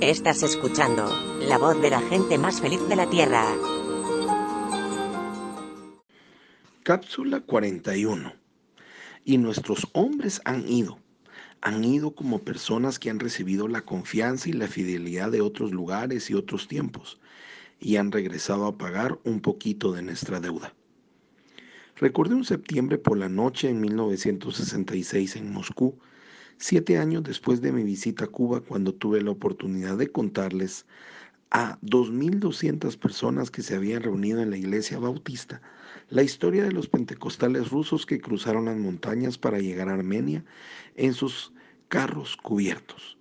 Estás escuchando la voz de la gente más feliz de la Tierra. Cápsula 41. Y nuestros hombres han ido. Han ido como personas que han recibido la confianza y la fidelidad de otros lugares y otros tiempos, y han regresado a pagar un poquito de nuestra deuda. Recordé un septiembre por la noche en 1966 en Moscú, siete años después de mi visita a Cuba, cuando tuve la oportunidad de contarles a 2.200 personas que se habían reunido en la iglesia bautista la historia de los pentecostales rusos que cruzaron las montañas para llegar a Armenia en sus carros cubiertos.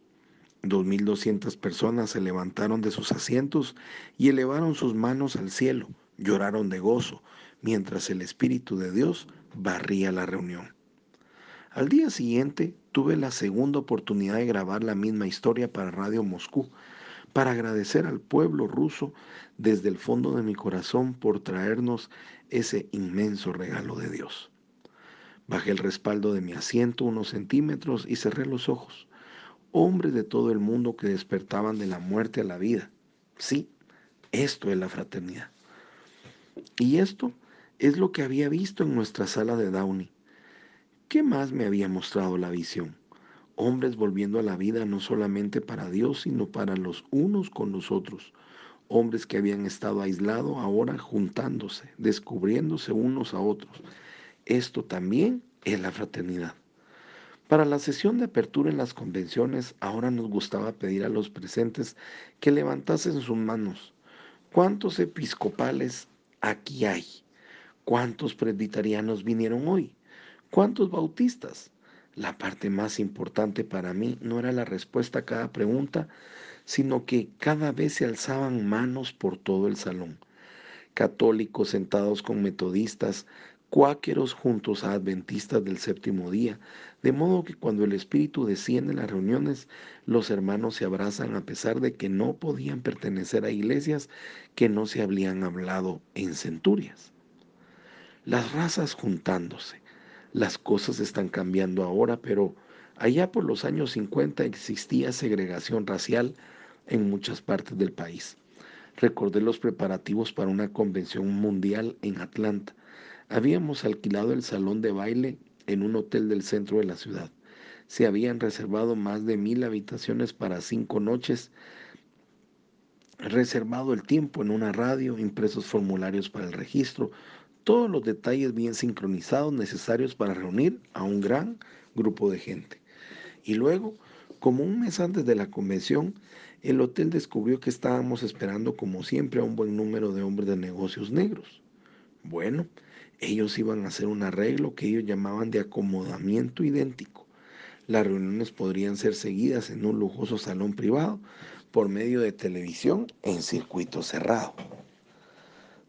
2.200 personas se levantaron de sus asientos y elevaron sus manos al cielo, lloraron de gozo, mientras el Espíritu de Dios barría la reunión. Al día siguiente tuve la segunda oportunidad de grabar la misma historia para Radio Moscú, para agradecer al pueblo ruso desde el fondo de mi corazón por traernos ese inmenso regalo de Dios. Bajé el respaldo de mi asiento unos centímetros y cerré los ojos. Hombres de todo el mundo que despertaban de la muerte a la vida. Sí, esto es la fraternidad. Y esto es lo que había visto en nuestra sala de Downey. ¿Qué más me había mostrado la visión? Hombres volviendo a la vida no solamente para Dios, sino para los unos con los otros. Hombres que habían estado aislados ahora juntándose, descubriéndose unos a otros. Esto también es la fraternidad. Para la sesión de apertura en las convenciones, ahora nos gustaba pedir a los presentes que levantasen sus manos. ¿Cuántos episcopales aquí hay? ¿Cuántos presbiterianos vinieron hoy? ¿Cuántos bautistas? La parte más importante para mí no era la respuesta a cada pregunta, sino que cada vez se alzaban manos por todo el salón. Católicos sentados con metodistas, cuáqueros juntos a adventistas del séptimo día, de modo que cuando el Espíritu desciende en las reuniones, los hermanos se abrazan a pesar de que no podían pertenecer a iglesias que no se habían hablado en centurias. Las razas juntándose, las cosas están cambiando ahora, pero allá por los años 50 existía segregación racial en muchas partes del país. Recordé los preparativos para una convención mundial en Atlanta. Habíamos alquilado el salón de baile en un hotel del centro de la ciudad. Se habían reservado más de mil habitaciones para cinco noches, reservado el tiempo en una radio, impresos formularios para el registro, todos los detalles bien sincronizados necesarios para reunir a un gran grupo de gente. Y luego, como un mes antes de la convención, el hotel descubrió que estábamos esperando como siempre a un buen número de hombres de negocios negros. Bueno, ellos iban a hacer un arreglo que ellos llamaban de acomodamiento idéntico. Las reuniones podrían ser seguidas en un lujoso salón privado por medio de televisión en circuito cerrado.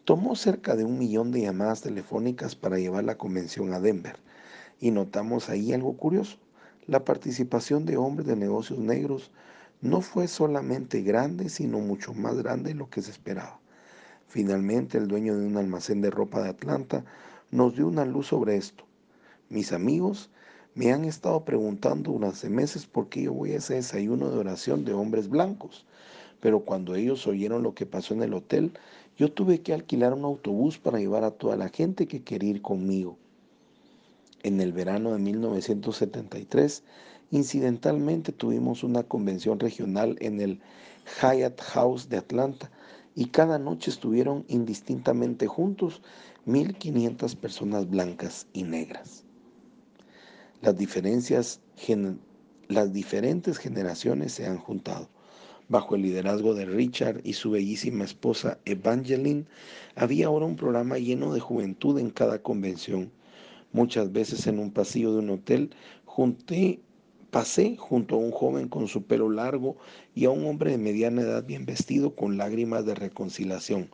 Tomó cerca de un millón de llamadas telefónicas para llevar la convención a Denver y notamos ahí algo curioso. La participación de hombres de negocios negros no fue solamente grande, sino mucho más grande de lo que se esperaba. Finalmente, el dueño de un almacén de ropa de Atlanta nos dio una luz sobre esto. Mis amigos me han estado preguntando durante meses por qué yo voy a ese desayuno de oración de hombres blancos, pero cuando ellos oyeron lo que pasó en el hotel, yo tuve que alquilar un autobús para llevar a toda la gente que quería ir conmigo. En el verano de 1973, incidentalmente tuvimos una convención regional en el Hyatt House de Atlanta y cada noche estuvieron indistintamente juntos 1.500 personas blancas y negras. Las, diferencias, las diferentes generaciones se han juntado bajo el liderazgo de Richard y su bellísima esposa Evangeline, había ahora un programa lleno de juventud en cada convención. Muchas veces en un pasillo de un hotel junté, pasé junto a un joven con su pelo largo y a un hombre de mediana edad bien vestido con lágrimas de reconciliación,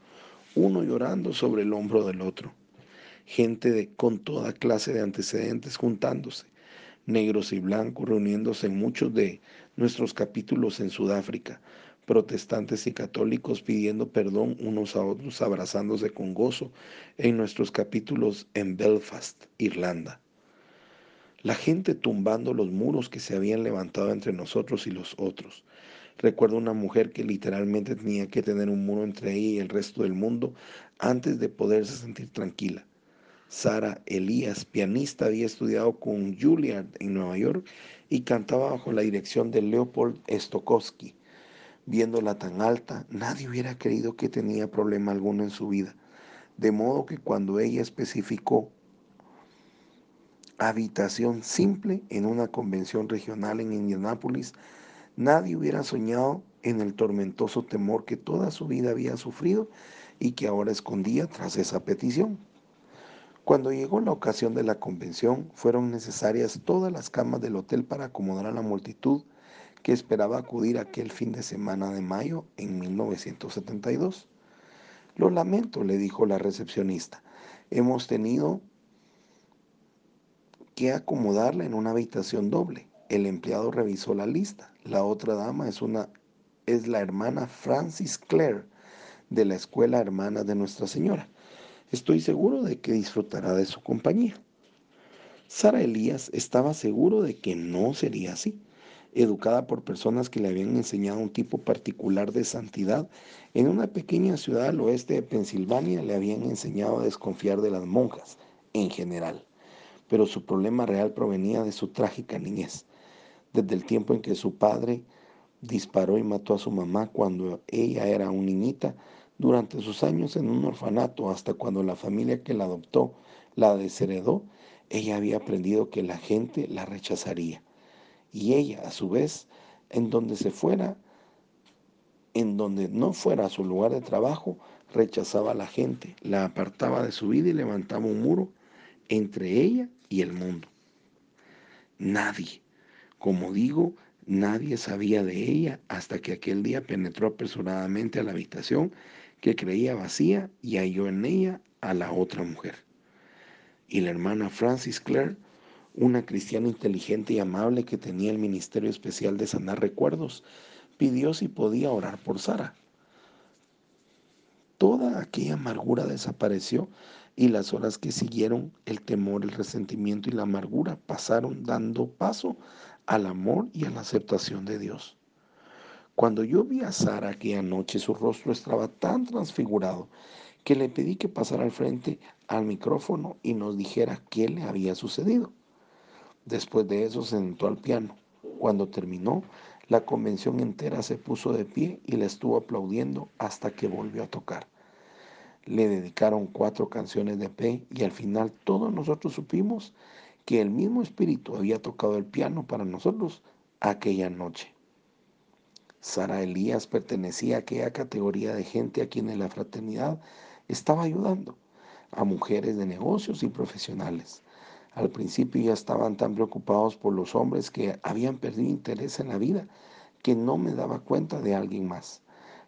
uno llorando sobre el hombro del otro. Gente de, con toda clase de antecedentes juntándose negros y blancos, reuniéndose en muchos de nuestros capítulos en Sudáfrica, protestantes y católicos pidiendo perdón unos a otros, abrazándose con gozo en nuestros capítulos en Belfast, Irlanda. La gente tumbando los muros que se habían levantado entre nosotros y los otros. Recuerdo una mujer que literalmente tenía que tener un muro entre ella y el resto del mundo antes de poderse sentir tranquila. Sara Elías, pianista, había estudiado con Juilliard en Nueva York y cantaba bajo la dirección de Leopold Stokowski. Viéndola tan alta, nadie hubiera creído que tenía problema alguno en su vida. De modo que cuando ella especificó habitación simple en una convención regional en Indianápolis, nadie hubiera soñado en el tormentoso temor que toda su vida había sufrido y que ahora escondía tras esa petición. Cuando llegó la ocasión de la convención, fueron necesarias todas las camas del hotel para acomodar a la multitud que esperaba acudir aquel fin de semana de mayo en 1972. Lo lamento, le dijo la recepcionista. Hemos tenido que acomodarla en una habitación doble. El empleado revisó la lista. La otra dama es una es la hermana Francis Clare de la escuela hermana de Nuestra Señora. Estoy seguro de que disfrutará de su compañía. Sara Elías estaba seguro de que no sería así. Educada por personas que le habían enseñado un tipo particular de santidad, en una pequeña ciudad al oeste de Pensilvania le habían enseñado a desconfiar de las monjas en general. Pero su problema real provenía de su trágica niñez, desde el tiempo en que su padre disparó y mató a su mamá cuando ella era una niñita, durante sus años en un orfanato hasta cuando la familia que la adoptó la desheredó, ella había aprendido que la gente la rechazaría. Y ella, a su vez, en donde se fuera, en donde no fuera a su lugar de trabajo, rechazaba a la gente, la apartaba de su vida y levantaba un muro entre ella y el mundo. Nadie, como digo, nadie sabía de ella hasta que aquel día penetró apresuradamente a la habitación que creía vacía y halló en ella a la otra mujer. Y la hermana Francis Clare, una cristiana inteligente y amable que tenía el ministerio especial de sanar recuerdos, pidió si podía orar por Sara. Toda aquella amargura desapareció y las horas que siguieron, el temor, el resentimiento y la amargura pasaron dando paso al amor y a la aceptación de Dios. Cuando yo vi a Sara aquella noche, su rostro estaba tan transfigurado que le pedí que pasara al frente al micrófono y nos dijera qué le había sucedido. Después de eso se sentó al piano. Cuando terminó, la convención entera se puso de pie y le estuvo aplaudiendo hasta que volvió a tocar. Le dedicaron cuatro canciones de P y al final todos nosotros supimos que el mismo espíritu había tocado el piano para nosotros aquella noche. Sara Elías pertenecía a aquella categoría de gente a quienes la fraternidad estaba ayudando, a mujeres de negocios y profesionales. Al principio ya estaban tan preocupados por los hombres que habían perdido interés en la vida que no me daba cuenta de alguien más.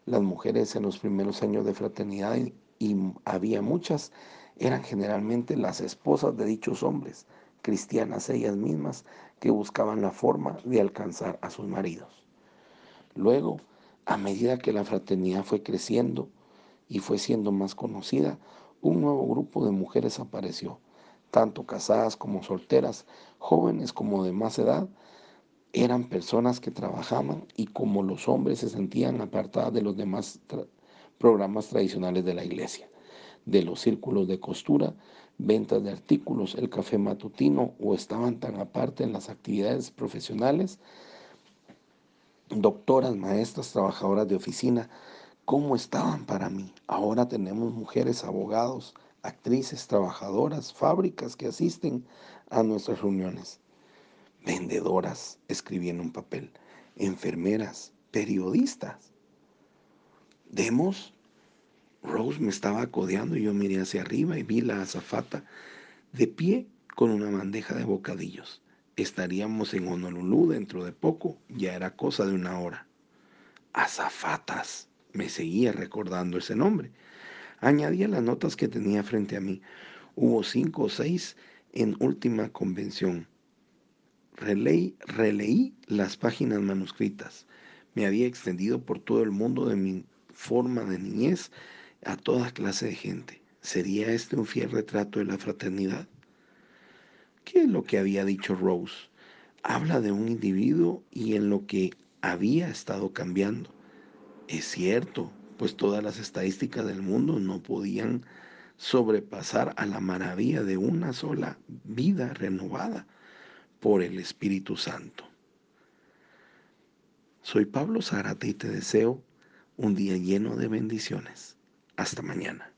Las mujeres en los primeros años de fraternidad, y había muchas, eran generalmente las esposas de dichos hombres, cristianas ellas mismas, que buscaban la forma de alcanzar a sus maridos. Luego, a medida que la fraternidad fue creciendo y fue siendo más conocida, un nuevo grupo de mujeres apareció, tanto casadas como solteras, jóvenes como de más edad, eran personas que trabajaban y como los hombres se sentían apartadas de los demás programas tradicionales de la iglesia, de los círculos de costura, ventas de artículos, el café matutino o estaban tan aparte en las actividades profesionales doctoras, maestras, trabajadoras de oficina, ¿cómo estaban para mí? Ahora tenemos mujeres abogados, actrices, trabajadoras, fábricas que asisten a nuestras reuniones. Vendedoras, escribí en un papel, enfermeras, periodistas. Demos. Rose me estaba codeando y yo miré hacia arriba y vi la azafata de pie con una bandeja de bocadillos. Estaríamos en Honolulu dentro de poco, ya era cosa de una hora. Azafatas, me seguía recordando ese nombre. Añadía las notas que tenía frente a mí. Hubo cinco o seis en última convención. Releí, releí las páginas manuscritas. Me había extendido por todo el mundo de mi forma de niñez a toda clase de gente. ¿Sería este un fiel retrato de la fraternidad? ¿Qué es lo que había dicho Rose? Habla de un individuo y en lo que había estado cambiando. Es cierto, pues todas las estadísticas del mundo no podían sobrepasar a la maravilla de una sola vida renovada por el Espíritu Santo. Soy Pablo Zárate y te deseo un día lleno de bendiciones. Hasta mañana.